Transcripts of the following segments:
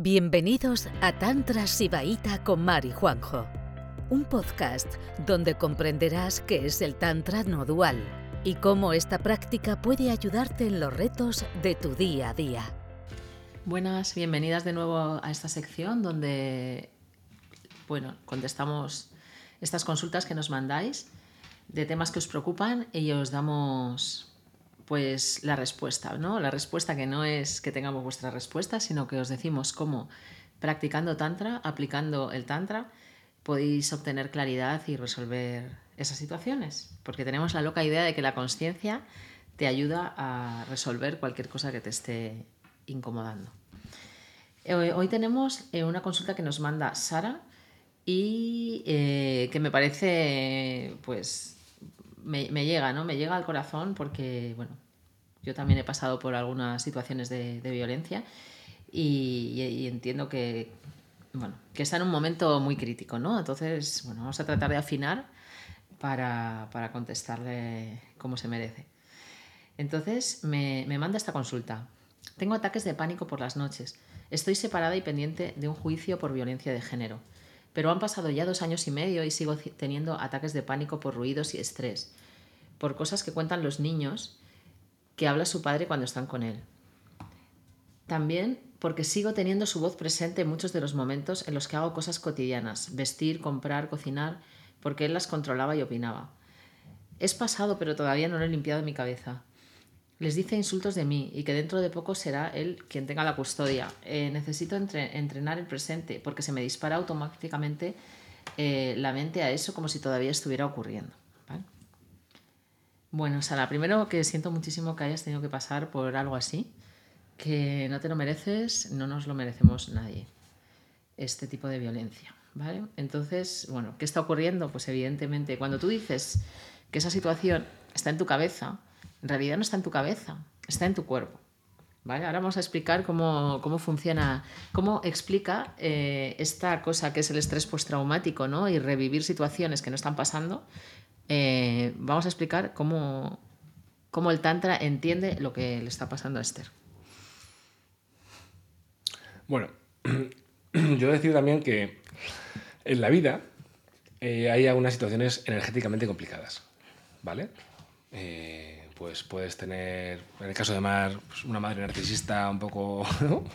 Bienvenidos a Tantra Sibaíta con Mari Juanjo, un podcast donde comprenderás qué es el Tantra no dual y cómo esta práctica puede ayudarte en los retos de tu día a día. Buenas, bienvenidas de nuevo a esta sección donde, bueno, contestamos estas consultas que nos mandáis de temas que os preocupan y os damos pues la respuesta, ¿no? La respuesta que no es que tengamos vuestra respuesta, sino que os decimos cómo practicando tantra, aplicando el tantra, podéis obtener claridad y resolver esas situaciones, porque tenemos la loca idea de que la conciencia te ayuda a resolver cualquier cosa que te esté incomodando. Eh, hoy tenemos eh, una consulta que nos manda Sara y eh, que me parece pues me, llega, ¿no? Me llega al corazón porque, bueno, yo también he pasado por algunas situaciones de, violencia y, entiendo que, bueno, que está en un momento muy crítico, ¿no? Entonces, bueno, vamos a tratar de afinar para, contestarle como se merece. Entonces, me, me manda esta consulta. Tengo ataques de pánico por las noches. Estoy separada y pendiente de un juicio por violencia de género pero han pasado ya dos años y medio y sigo teniendo ataques de pánico por ruidos y estrés, por cosas que cuentan los niños que habla su padre cuando están con él. También porque sigo teniendo su voz presente en muchos de los momentos en los que hago cosas cotidianas, vestir, comprar, cocinar, porque él las controlaba y opinaba. Es pasado, pero todavía no lo he limpiado en mi cabeza les dice insultos de mí y que dentro de poco será él quien tenga la custodia. Eh, necesito entrenar el presente porque se me dispara automáticamente eh, la mente a eso como si todavía estuviera ocurriendo. Bueno, Sara, primero que siento muchísimo que hayas tenido que pasar por algo así, que no te lo mereces, no nos lo merecemos nadie, este tipo de violencia. ¿vale? Entonces, bueno, ¿qué está ocurriendo? Pues evidentemente, cuando tú dices que esa situación está en tu cabeza, en realidad no está en tu cabeza, está en tu cuerpo. ¿Vale? Ahora vamos a explicar cómo, funciona, cómo explica eh, esta cosa que es el estrés postraumático ¿no? y revivir situaciones que no están pasando. Eh, vamos a explicar cómo, cómo el Tantra entiende lo que le está pasando a Esther. Bueno, yo decir también que en la vida eh, hay algunas situaciones energéticamente complicadas, ¿vale? Pues puedes tener, en el caso de Mar, pues una madre narcisista un poco...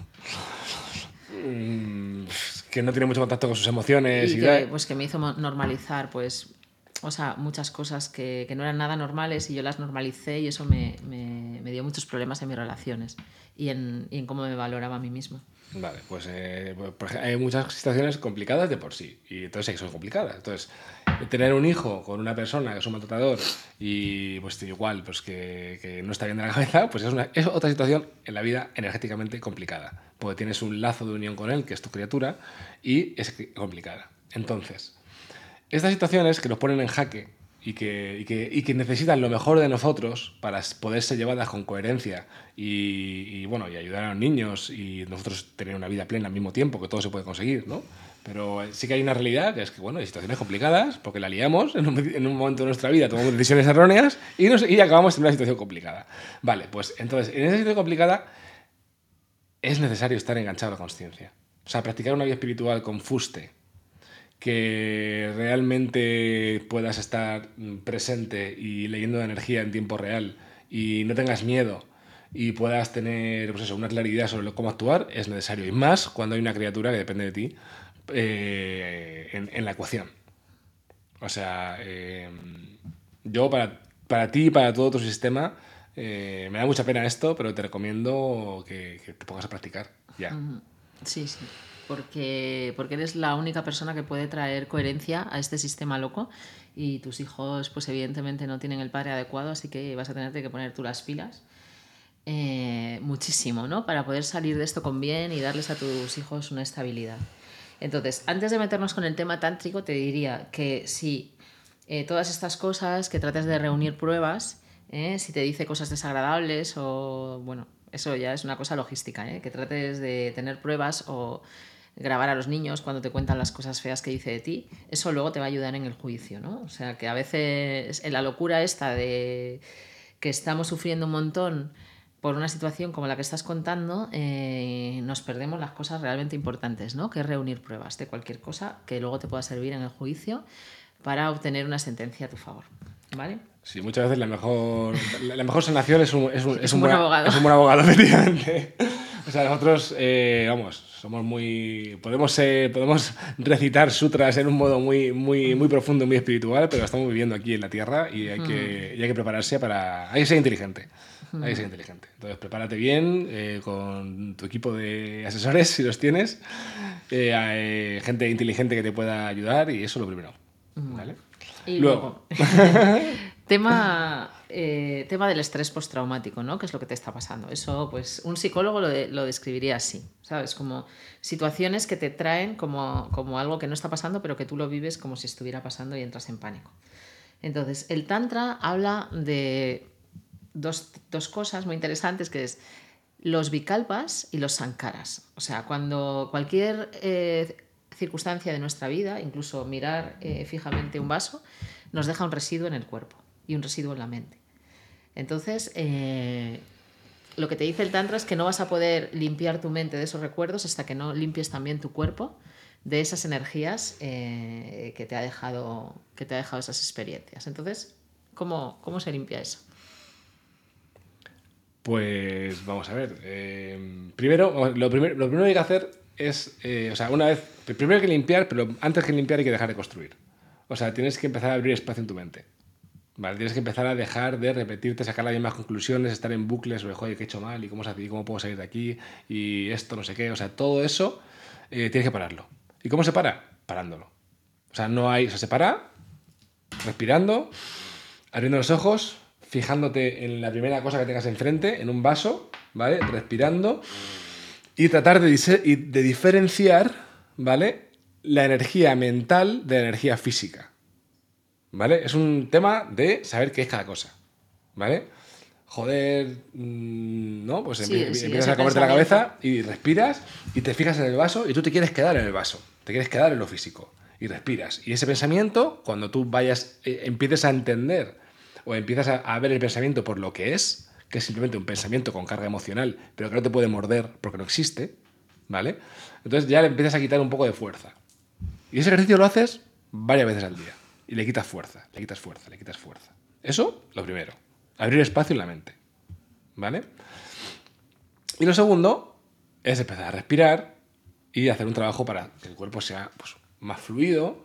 Mm, que no tiene mucho contacto con sus emociones. Y, que, pues que me hizo normalizar, pues, o sea, muchas cosas que, que, no eran nada normales y yo las normalicé y eso me, me, me dio muchos problemas en mis relaciones y en, y en cómo me valoraba a mí mismo. Vale, pues, eh, hay muchas situaciones complicadas de por sí, y entonces son complicadas. Entonces, tener un hijo con una persona que es un maltratador y pues igual, pues que, que no está bien de la cabeza, pues es, una, es otra situación en la vida energéticamente complicada, porque tienes un lazo de unión con él, que es tu criatura, y es complicada. Entonces, estas situaciones que nos ponen en jaque y que, y que, y que, necesitan lo mejor de nosotros para poder ser llevadas con coherencia y, y, bueno, y ayudar a los niños y nosotros tener una vida plena al mismo tiempo, que todo se puede conseguir, ¿no? Pero sí que hay una realidad que es que, bueno, hay situaciones complicadas porque la liamos en un, en un momento de nuestra vida, tomamos decisiones erróneas y, nos, y acabamos en una situación complicada. Vale, pues entonces, en esa situación complicada es necesario estar enganchado a la conciencia. O sea, practicar una vida espiritual con fuste, que realmente puedas estar presente y leyendo la energía en tiempo real y no tengas miedo y puedas tener pues eso, una claridad sobre cómo actuar, es necesario. Y más cuando hay una criatura que depende de ti eh, en, la ecuación. O sea, eh, yo para, para ti y para todo tu sistema, eh, me da mucha pena esto, pero te recomiendo que, te pongas a practicar ya. Sí, sí porque, porque eres la única persona que puede traer coherencia a este sistema loco y tus hijos pues evidentemente no tienen el padre adecuado, así que vas a tener que poner tú las pilas. Muchísimo, ¿no? Para poder salir de esto con bien y darles a tus hijos una estabilidad. Entonces, antes de meternos con el tema tántrico, te diría que si eh, todas estas cosas, que trates de reunir pruebas, eh, si te dice cosas desagradables o, bueno, eso ya es una cosa logística, que trates de tener pruebas o grabar a los niños cuando te cuentan las cosas feas que dice de ti, eso luego te va a ayudar en el juicio, ¿no? O sea, que a veces en la locura esta de que estamos sufriendo un montón por una situación como la que estás contando, eh, nos perdemos las cosas realmente importantes, ¿no? Que es reunir pruebas de cualquier cosa que luego te pueda servir en el juicio para obtener una sentencia a tu favor. ¿Vale? Sí, muchas veces la mejor, la, mejor sanación es un, es un, es un buen abogado. Es un buen abogado, efectivamente. O sea, nosotros, eh, vamos, somos muy. Podemos, eh, podemos recitar sutras en un modo muy, muy, muy profundo, muy espiritual, pero estamos viviendo aquí en la Tierra y hay, que, y hay que prepararse para. Hay que ser inteligente. Hay que ser inteligente. Entonces, prepárate bien eh, con tu equipo de asesores, si los tienes, gente inteligente que te pueda ayudar y eso es lo primero. ¿Vale? Y luego, tema, eh, tema del estrés postraumático, ¿no? ¿Qué es lo que te está pasando? Eso, pues, un psicólogo lo, lo describiría así, ¿sabes? Como situaciones que te traen como, como algo que no está pasando, pero que tú lo vives como si estuviera pasando y entras en pánico. Entonces, el Tantra habla de dos, dos cosas muy interesantes, que es los vikalpas y los sankaras. O sea, cuando cualquier eh, circunstancia de nuestra vida, incluso mirar eh, fijamente un vaso, nos deja un residuo en el cuerpo y un residuo en la mente. Entonces, eh, lo que te dice el Tantra es que no vas a poder limpiar tu mente de esos recuerdos hasta que no limpies también tu cuerpo de esas energías que, te ha dejado, que te ha dejado esas experiencias. Entonces, ¿cómo, cómo se limpia eso? Pues vamos a ver. primero, lo primero, lo primero que hay que hacer es, eh, o sea, una vez, primero hay que limpiar, pero antes que limpiar hay que dejar de construir. O sea, tienes que empezar a abrir espacio en tu mente. ¿vale? Tienes que empezar a dejar de repetirte, sacar las mismas conclusiones, estar en bucles sobre, joder, ¿qué he hecho mal? ¿Y cómo, cómo puedo salir de aquí? Y esto, no sé qué. O sea, todo eso eh, tienes que pararlo. ¿Y cómo se para? Parándolo. O sea, no hay, o sea, se para, respirando, abriendo los ojos, fijándote en la primera cosa que tengas enfrente, en un vaso, ¿vale? Respirando y tratar de, de diferenciar, ¿vale? La energía mental de la energía física. ¿Vale? Es un tema de saber qué es cada cosa. ¿Vale? Joder, mm, ¿no? Pues empiezas a comerte la cabeza y respiras y te fijas en el vaso y tú te quieres quedar en el vaso, te quieres quedar en lo físico y respiras. Y ese pensamiento, cuando tú vayas, eh, empieces a entender o empiezas a ver el pensamiento por lo que es, que es simplemente un pensamiento con carga emocional, pero que no te puede morder porque no existe, ¿vale? Entonces ya le empiezas a quitar un poco de fuerza. Y ese ejercicio lo haces varias veces al día. Y le quitas fuerza, le quitas fuerza, le quitas fuerza. Eso, lo primero. Abrir espacio en la mente. ¿Vale? Y lo segundo es empezar a respirar y hacer un trabajo para que el cuerpo sea pues, más fluido,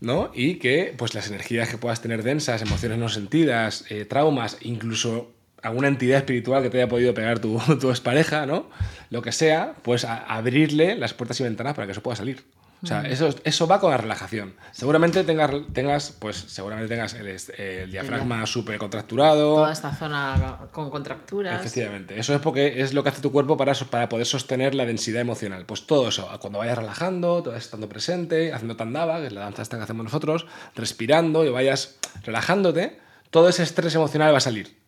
¿no? Y que pues, las energías que puedas tener densas, emociones no sentidas, eh, traumas, incluso alguna entidad espiritual que te haya podido pegar tu, tu expareja, ¿no? Lo que sea, pues abrirle las puertas y ventanas para que eso pueda salir. O sea, eso, eso va con la relajación. Seguramente tengas, tengas pues seguramente tengas el, diafragma súper contracturado. Toda esta zona con contracturas. Efectivamente. Eso es porque es lo que hace tu cuerpo para, para poder sostener la densidad emocional. Pues todo eso, cuando vayas relajando, todo estando presente, haciendo tandava, que es la danza esta que hacemos nosotros, respirando y vayas relajándote, todo ese estrés emocional va a salir.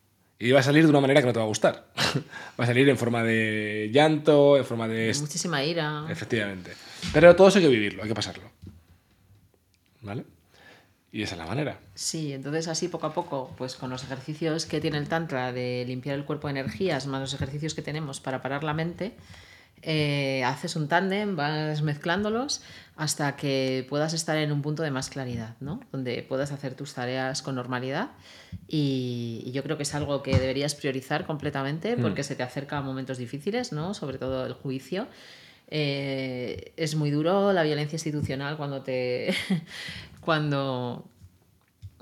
Y va a salir de una manera que no te va a gustar. va a salir en forma de llanto, en forma de... Muchísima ira. Efectivamente. Pero todo eso hay que vivirlo, hay que pasarlo. ¿Vale? Y esa es la manera. Sí, entonces así poco a poco, pues con los ejercicios que tiene el Tantra de limpiar el cuerpo de energías, más los ejercicios que tenemos para parar la mente, eh, haces un tándem, vas mezclándolos hasta que puedas estar en un punto de más claridad, ¿no? Donde puedas hacer tus tareas con normalidad y, yo creo que es algo que deberías priorizar completamente mm. porque se te acerca a momentos difíciles, ¿no? Sobre todo el juicio. Eh, es muy duro la violencia institucional cuando te cuando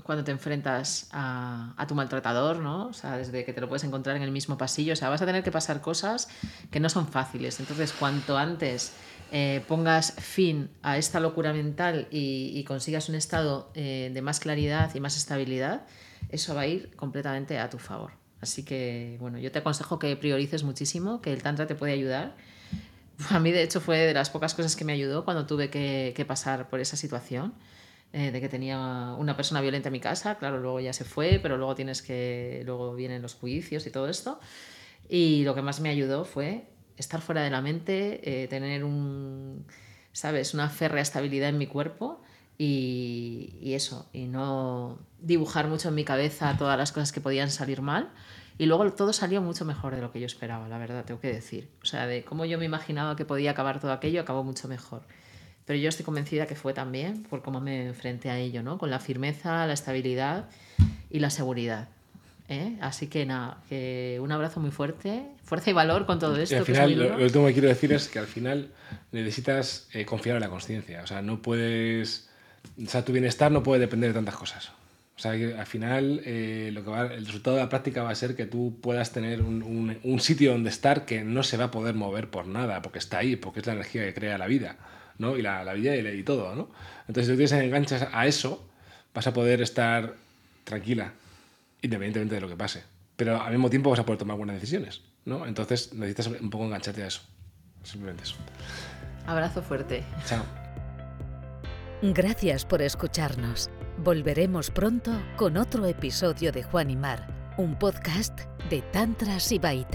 cuando te enfrentas a, tu maltratador, ¿no? O sea, desde que te lo puedes encontrar en el mismo pasillo, o sea, vas a tener que pasar cosas que no son fáciles. Entonces, cuanto antes eh, pongas fin a esta locura mental y, consigas un estado eh, de más claridad y más estabilidad, eso va a ir completamente a tu favor. Así que, bueno, yo te aconsejo que priorices muchísimo, que el Tantra te puede ayudar. A mí, de hecho, fue de las pocas cosas que me ayudó cuando tuve que pasar por esa situación. Eh, de que tenía una persona violenta en mi casa, claro, luego ya se fue, pero luego tienes que, luego vienen los juicios y todo esto. Y lo que más me ayudó fue estar fuera de la mente, eh, tener un, ¿sabes? Una férrea estabilidad en mi cuerpo y, y, eso, y no dibujar mucho en mi cabeza todas las cosas que podían salir mal Y luego todo salió mucho mejor de lo que yo esperaba, la verdad, tengo que decir. O sea, de cómo yo me imaginaba que podía acabar todo aquello, acabó mucho mejor. Pero yo estoy convencida que fue también por cómo me enfrenté a ello, ¿no? Con la firmeza, la estabilidad y la seguridad. ¿eh? Así que nada, que un abrazo muy fuerte, fuerza y valor con todo esto. Y al que final, duro. lo, lo último que quiero decir es que al final necesitas eh, confiar en la conciencia. O sea, no puedes. O sea, tu bienestar no puede depender de tantas cosas. O sea, que al final eh, lo que va, el resultado de la práctica va a ser que tú puedas tener un, un- un sitio donde estar que no se va a poder mover por nada, porque está ahí, porque es la energía que crea la vida, ¿no? Y la, la vida y, y todo, ¿no? Entonces, si tú te enganchas a eso, vas a poder estar tranquila, independientemente de lo que pase. Pero al mismo tiempo vas a poder tomar buenas decisiones, ¿no? Entonces necesitas un poco engancharte a eso. Simplemente eso. Abrazo fuerte. Chao. Gracias por escucharnos. Volveremos pronto con otro episodio de Juan y Mar, un podcast de Tantra Sibaita.